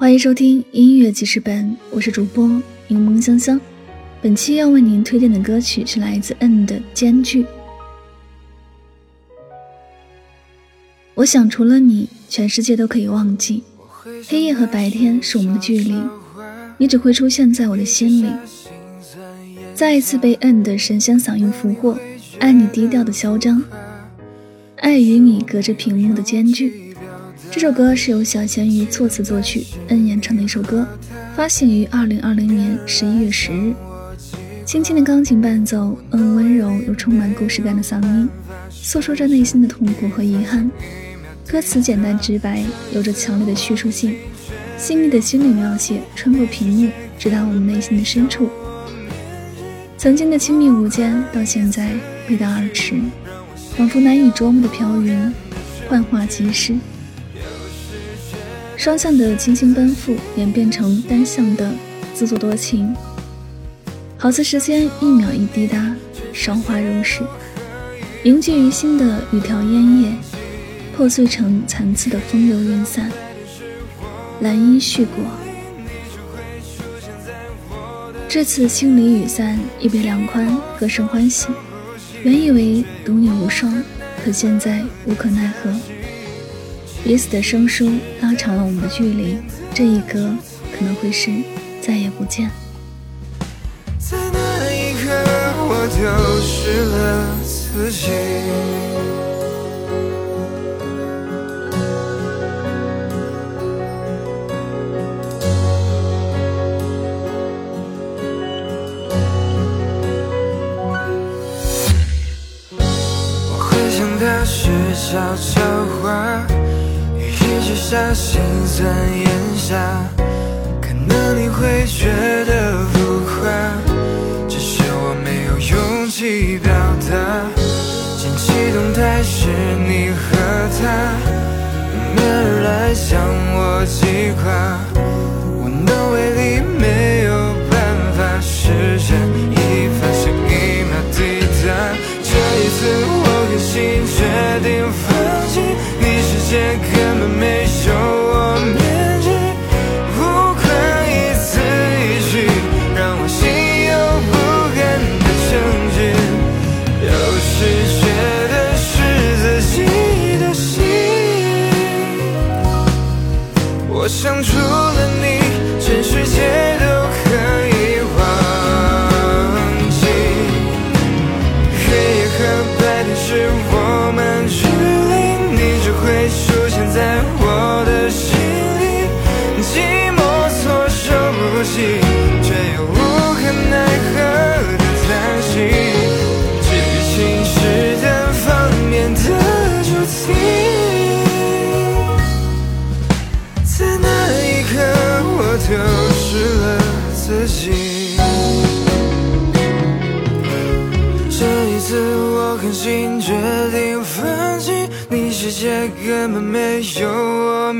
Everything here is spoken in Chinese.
欢迎收听音乐记事本，我是主播柠檬香香。本期要为您推荐的歌曲是来自 en 的《间距》。我想除了你，全世界都可以忘记。黑夜和白天是我们的距离，你只会出现在我的心里。再一次被 en 的神仙嗓音俘获，爱你低调的嚣张，爱与你隔着屏幕的间距。这首歌是由小咸鱼作词作曲，恩演唱的一首歌，发行于二零二零年十一月十日。轻轻的钢琴伴奏，嗯，温柔又充满故事感的嗓音，诉说着内心的痛苦和遗憾。歌词简单直白，有着强烈的叙述性，细腻的心理描写穿过屏幕，直达我们内心的深处。曾经的亲密无间，到现在背道而驰，仿佛难以捉摸的飘云，幻化即逝。双向的倾心奔赴演变成单向的自作多情，好似时间一秒一滴答，韶华如逝，凝聚于心的雨条烟叶，破碎成残次的风流云散。兰因絮果，这次清离雨散，一别两宽，各生欢喜。原以为独你无双，可现在无可奈何。彼此的生疏拉长了我们的距离，这一隔可能会是再也不见。在那一刻，我丢失了自己。我会想的是悄悄话。下心酸咽下，可能你会觉得浮夸，只是我没有勇气表达。惊喜动态是你和他，迎面而来向我击垮，修我面具，不管一字一句，让我心有不甘的证据，有时觉得是自己的心。我想除了你，全世界。心决定放弃，你世界根本没有我